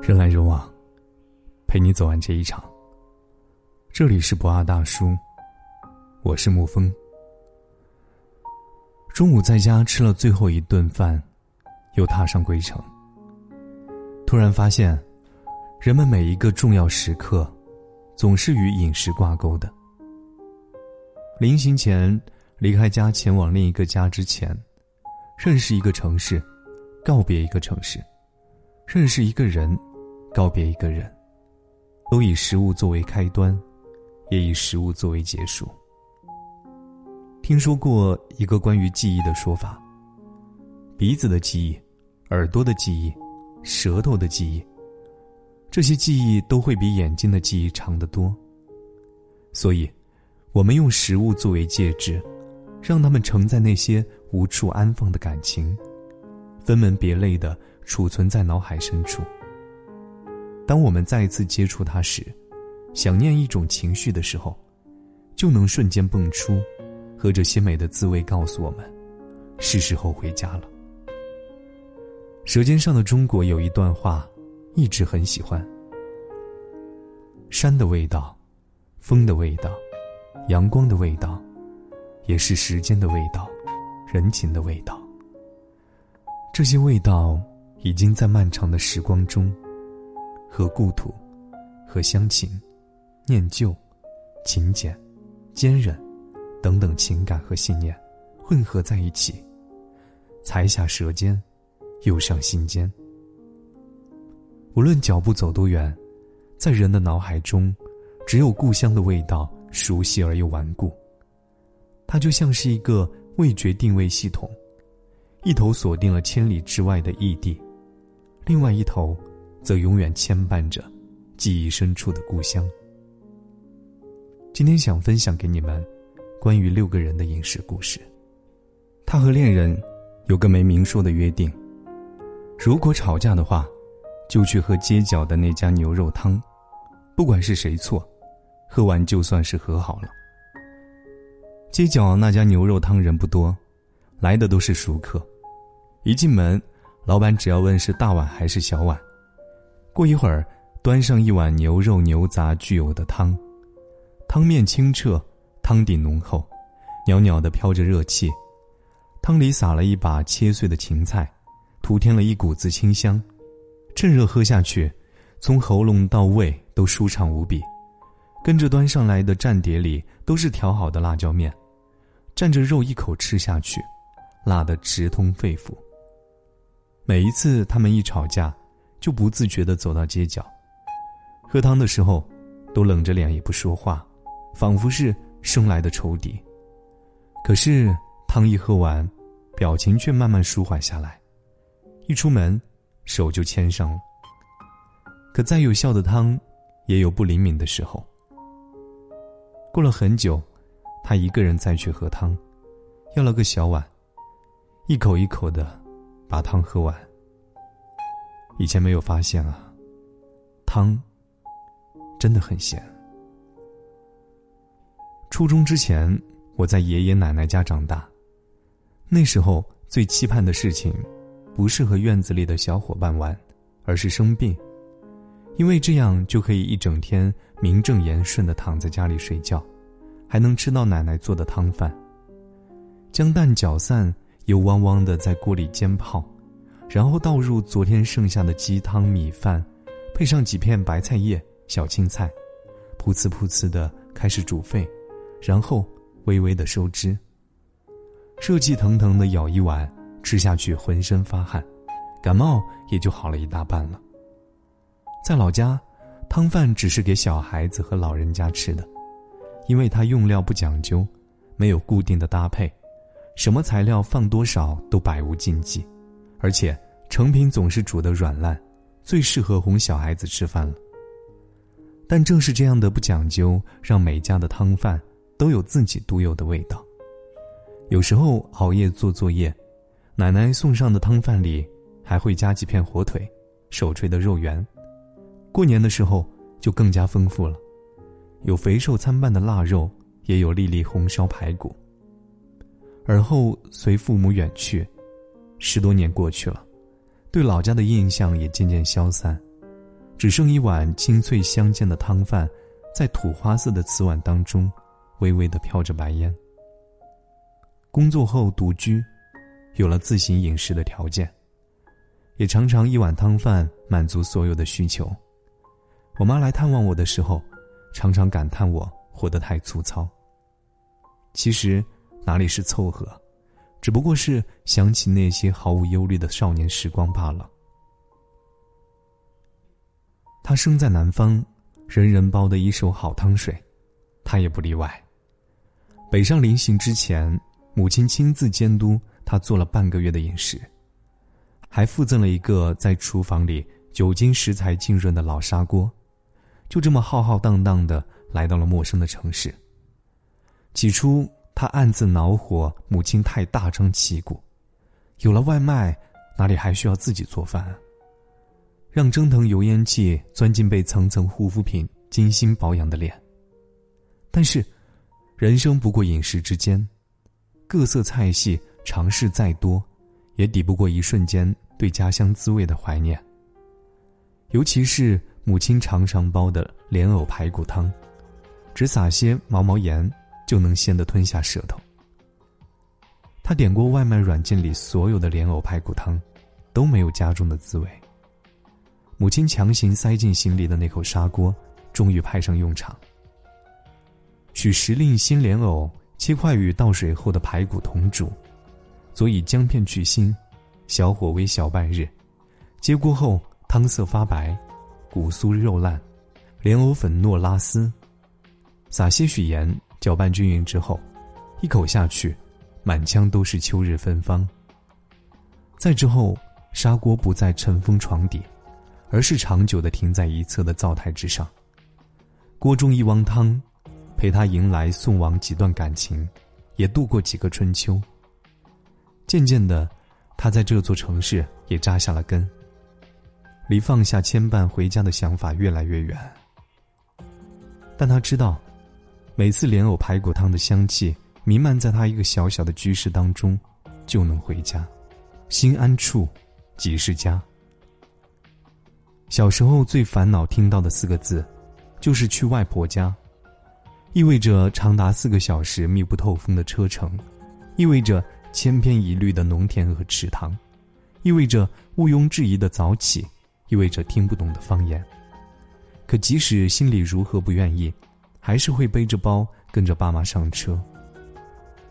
人来人往，陪你走完这一场。这里是不二大叔，我是沐风。中午在家吃了最后一顿饭，又踏上归程。突然发现，人们每一个重要时刻，总是与饮食挂钩的。临行前，离开家前往另一个家之前，认识一个城市，告别一个城市，认识一个人。告别一个人，都以食物作为开端，也以食物作为结束。听说过一个关于记忆的说法：鼻子的记忆、耳朵的记忆、舌头的记忆，这些记忆都会比眼睛的记忆长得多。所以，我们用食物作为介质，让他们承载那些无处安放的感情，分门别类的储存在脑海深处。当我们再一次接触它时，想念一种情绪的时候，就能瞬间蹦出，和这些美的滋味告诉我们，是时候回家了。《舌尖上的中国》有一段话，一直很喜欢：山的味道，风的味道，阳光的味道，也是时间的味道，人情的味道。这些味道已经在漫长的时光中。和故土，和乡情、念旧、勤俭、坚韧等等情感和信念混合在一起，才下舌尖，又上心间。无论脚步走多远，在人的脑海中，只有故乡的味道，熟悉而又顽固。它就像是一个味觉定位系统，一头锁定了千里之外的异地，另外一头。则永远牵绊着记忆深处的故乡。今天想分享给你们关于六个人的饮食故事。他和恋人有个没明说的约定：如果吵架的话，就去喝街角的那家牛肉汤，不管是谁错，喝完就算是和好了。街角那家牛肉汤人不多，来的都是熟客。一进门，老板只要问是大碗还是小碗。过一会儿，端上一碗牛肉牛杂具有的汤，汤面清澈，汤底浓厚，袅袅的飘着热气，汤里撒了一把切碎的芹菜，徒添了一股子清香，趁热喝下去，从喉咙到胃都舒畅无比。跟着端上来的蘸碟里都是调好的辣椒面，蘸着肉一口吃下去，辣得直通肺腑。每一次他们一吵架。就不自觉地走到街角，喝汤的时候，都冷着脸也不说话，仿佛是生来的仇敌。可是汤一喝完，表情却慢慢舒缓下来，一出门，手就牵上了。可再有效的汤，也有不灵敏的时候。过了很久，他一个人再去喝汤，要了个小碗，一口一口的把汤喝完。以前没有发现啊，汤真的很咸。初中之前，我在爷爷奶奶家长大，那时候最期盼的事情，不是和院子里的小伙伴玩，而是生病，因为这样就可以一整天名正言顺的躺在家里睡觉，还能吃到奶奶做的汤饭。将蛋搅散，油汪汪的在锅里煎泡。然后倒入昨天剩下的鸡汤米饭，配上几片白菜叶、小青菜，噗呲噗呲的开始煮沸，然后微微的收汁。热气腾腾的舀一碗，吃下去浑身发汗，感冒也就好了一大半了。在老家，汤饭只是给小孩子和老人家吃的，因为它用料不讲究，没有固定的搭配，什么材料放多少都百无禁忌。而且成品总是煮得软烂，最适合哄小孩子吃饭了。但正是这样的不讲究，让每家的汤饭都有自己独有的味道。有时候熬夜做作业，奶奶送上的汤饭里还会加几片火腿、手吹的肉圆。过年的时候就更加丰富了，有肥瘦参半的腊肉，也有粒粒红烧排骨。而后随父母远去。十多年过去了，对老家的印象也渐渐消散，只剩一碗清脆香煎的汤饭，在土花色的瓷碗当中，微微的飘着白烟。工作后独居，有了自行饮食的条件，也常常一碗汤饭满足所有的需求。我妈来探望我的时候，常常感叹我活得太粗糙。其实，哪里是凑合，只不过是想起那些毫无忧虑的少年时光罢了。他生在南方，人人煲的一手好汤水，他也不例外。北上临行之前，母亲亲自监督他做了半个月的饮食，还附赠了一个在厨房里久经食材浸润的老砂锅。就这么浩浩荡荡的来到了陌生的城市。起初，他暗自恼火，母亲太大张旗鼓，有了外卖，哪里还需要自己做饭？让蒸腾油烟气钻进被层层护肤品精心保养的脸。但是，人生不过饮食之间，各色菜系尝试再多，也抵不过一瞬间对家乡滋味的怀念。尤其是。母亲常常煲的莲藕排骨汤，只撒些毛毛盐就能鲜得吞下舌头。他点过外卖软件里所有的莲藕排骨汤，都没有家中的滋味。母亲强行塞进心里的那口砂锅，终于派上用场。取时令新莲藕，切块与倒水后的排骨同煮，佐以姜片去腥，小火煨小半日，接锅后汤色发白。骨酥肉烂，莲藕粉糯拉丝，撒些许盐，搅拌均匀之后，一口下去，满腔都是秋日芬芳。再之后，砂锅不再尘封床底，而是长久的停在一侧的灶台之上。锅中一汪汤，陪他迎来送往几段感情，也度过几个春秋。渐渐的，他在这座城市也扎下了根。离放下牵绊回家的想法越来越远，但他知道，每次莲藕排骨汤的香气弥漫在他一个小小的居室当中，就能回家，心安处，即是家。小时候最烦恼听到的四个字，就是去外婆家，意味着长达四个小时密不透风的车程，意味着千篇一律的农田和池塘，意味着毋庸置疑的早起。意味着听不懂的方言，可即使心里如何不愿意，还是会背着包跟着爸妈上车。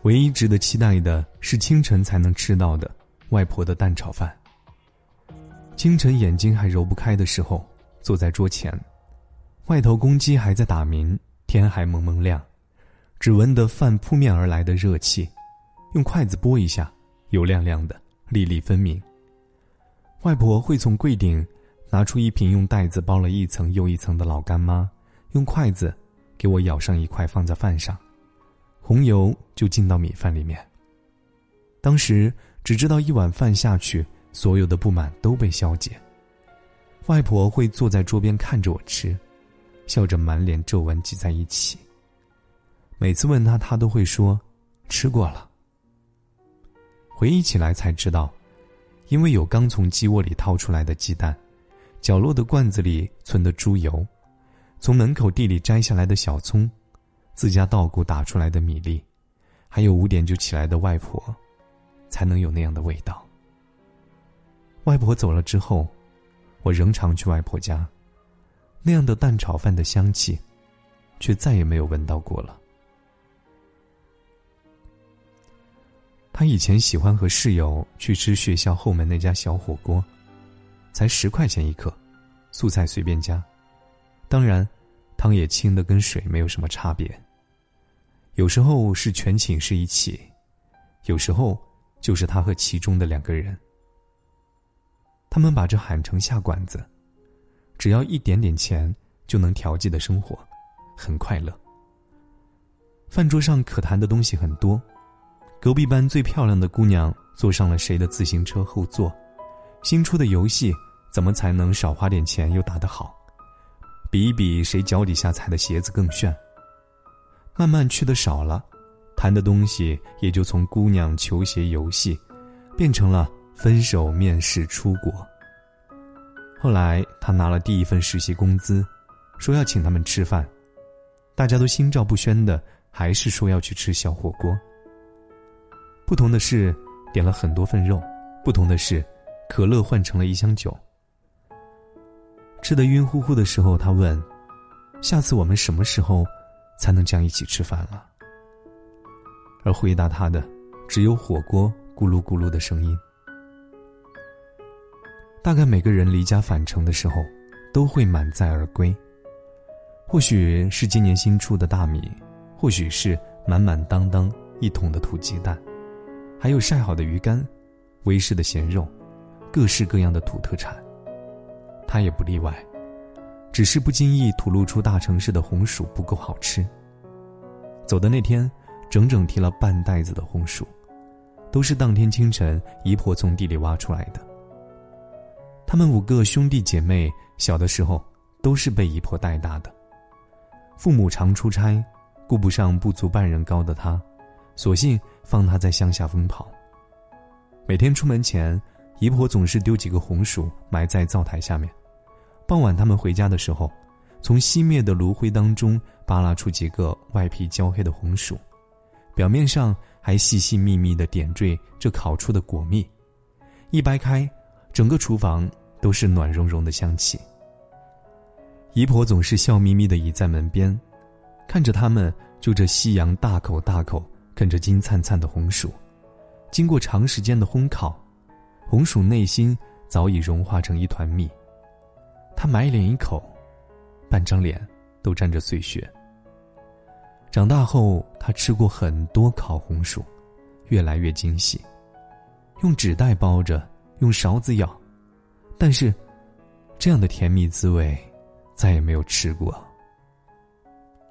唯一值得期待的是清晨才能吃到的外婆的蛋炒饭。清晨眼睛还揉不开的时候，坐在桌前，外头公鸡还在打鸣，天还蒙蒙亮，只闻得饭扑面而来的热气，用筷子拨一下，油亮亮的，粒粒分明。外婆会从柜顶。拿出一瓶用袋子包了一层又一层的老干妈，用筷子给我舀上一块放在饭上，红油就进到米饭里面。当时只知道一碗饭下去，所有的不满都被消解。外婆会坐在桌边看着我吃，笑着满脸皱纹挤在一起。每次问她，她都会说：“吃过了。”回忆起来才知道，因为有刚从鸡窝里掏出来的鸡蛋。角落的罐子里存的猪油，从门口地里摘下来的小葱，自家稻谷打出来的米粒，还有五点就起来的外婆，才能有那样的味道。外婆走了之后，我仍常去外婆家，那样的蛋炒饭的香气，却再也没有闻到过了。他以前喜欢和室友去吃学校后门那家小火锅。才十块钱一克，素菜随便加，当然，汤也清的跟水没有什么差别。有时候是全寝室一起，有时候就是他和其中的两个人。他们把这喊成下馆子，只要一点点钱就能调剂的生活，很快乐。饭桌上可谈的东西很多，隔壁班最漂亮的姑娘坐上了谁的自行车后座。新出的游戏，怎么才能少花点钱又打得好？比一比谁脚底下踩的鞋子更炫。慢慢去的少了，谈的东西也就从姑娘、球鞋、游戏，变成了分手、面试、出国。后来他拿了第一份实习工资，说要请他们吃饭，大家都心照不宣的，还是说要去吃小火锅。不同的是，点了很多份肉；不同的是，可乐换成了一箱酒。吃得晕乎乎的时候，他问：“下次我们什么时候才能这样一起吃饭了？”而回答他的，只有火锅咕噜咕噜的声音。大概每个人离家返程的时候，都会满载而归。或许是今年新出的大米，或许是满满当当一桶的土鸡蛋，还有晒好的鱼干、微湿的咸肉，各式各样的土特产。他也不例外，只是不经意吐露出大城市的红薯不够好吃。走的那天。整整提了半袋子的红薯，都是当天清晨姨婆从地里挖出来的。他们五个兄弟姐妹，小的时候都是被姨婆带大的。父母常出差，顾不上不足半人高的他，索性放他在乡下疯跑。每天出门前，姨婆总是丢几个红薯埋在灶台下面。傍晚他们回家的时候，从熄灭的炉灰当中扒拉出几个外皮焦黑的红薯。表面上还细细密密的点缀着烤出的果蜜，一掰开，整个厨房都是暖融融的香气。姨婆总是笑眯眯的倚在门边，看着他们就着夕阳大口大口啃着金灿灿的红薯，经过长时间的烘烤，红薯内心早已融化成一团蜜。他埋脸一口，半张脸都沾着碎屑。长大后，他吃过很多烤红薯，越来越精细，用纸袋包着，用勺子舀，但是，这样的甜蜜滋味，再也没有吃过。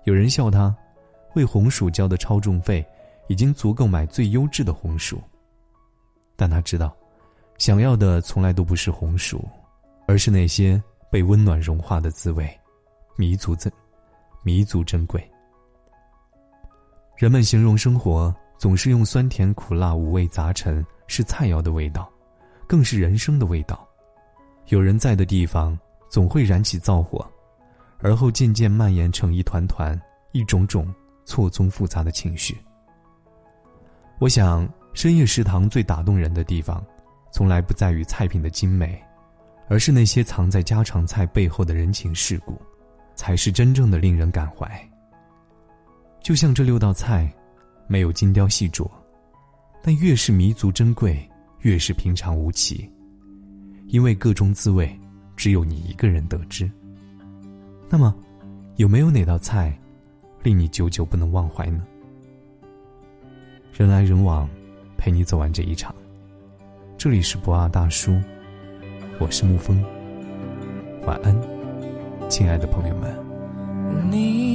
有人笑他，为红薯交的超重费，已经足够买最优质的红薯。但他知道，想要的从来都不是红薯，而是那些被温暖融化的滋味，弥足珍，弥足珍贵。人们形容生活，总是用酸甜苦辣五味杂陈，是菜肴的味道，更是人生的味道。有人在的地方，总会燃起灶火，而后渐渐蔓延成一团团、一种种错综复杂的情绪。我想，深夜食堂最打动人的地方，从来不在于菜品的精美，而是那些藏在家常菜背后的人情世故，才是真正的令人感怀。就像这六道菜，没有精雕细琢，但越是弥足珍贵，越是平常无奇。因为各中滋味，只有你一个人得知。那么，有没有哪道菜，令你久久不能忘怀呢？人来人往，陪你走完这一场。这里是不二大叔，我是沐风。晚安，亲爱的朋友们。你。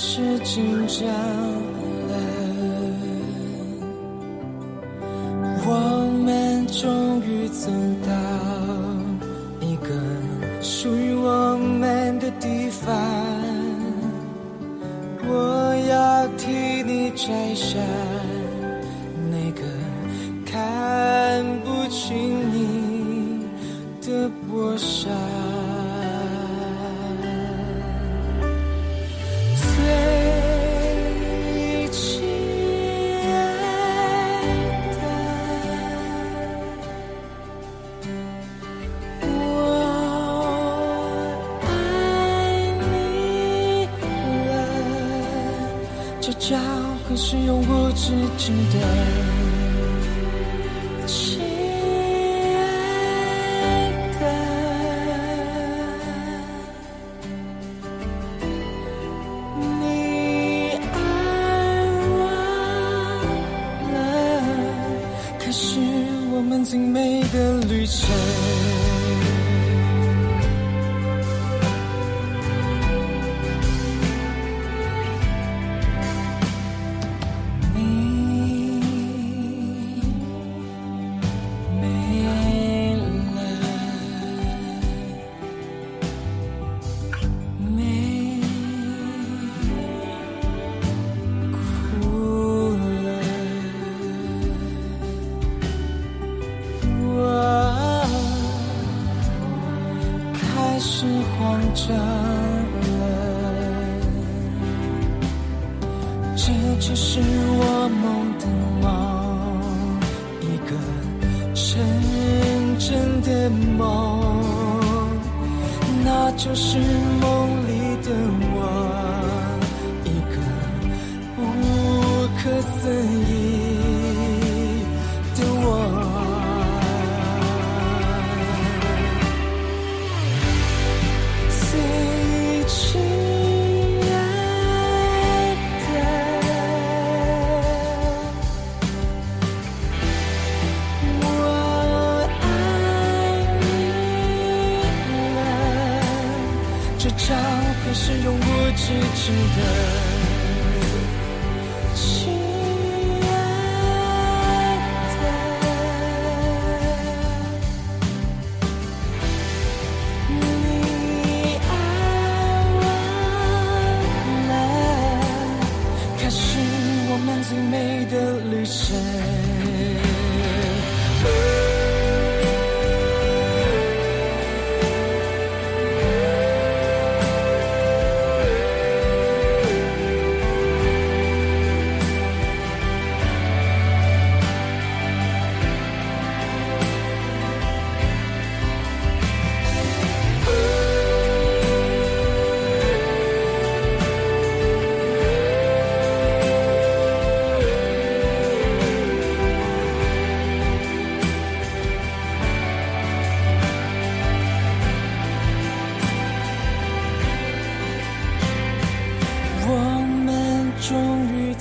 是紧张终是永无止境的，这是我梦的梦，一个真正的梦，那就是梦。是永无止境的。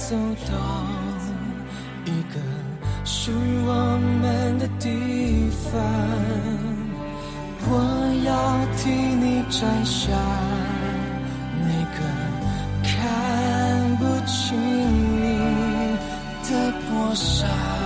走到一个属于我们的地方我要替你摘下那个看不清你的破晓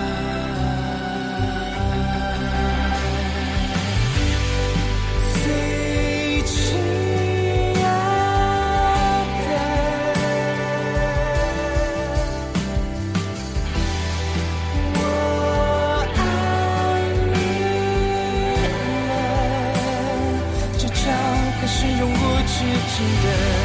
today.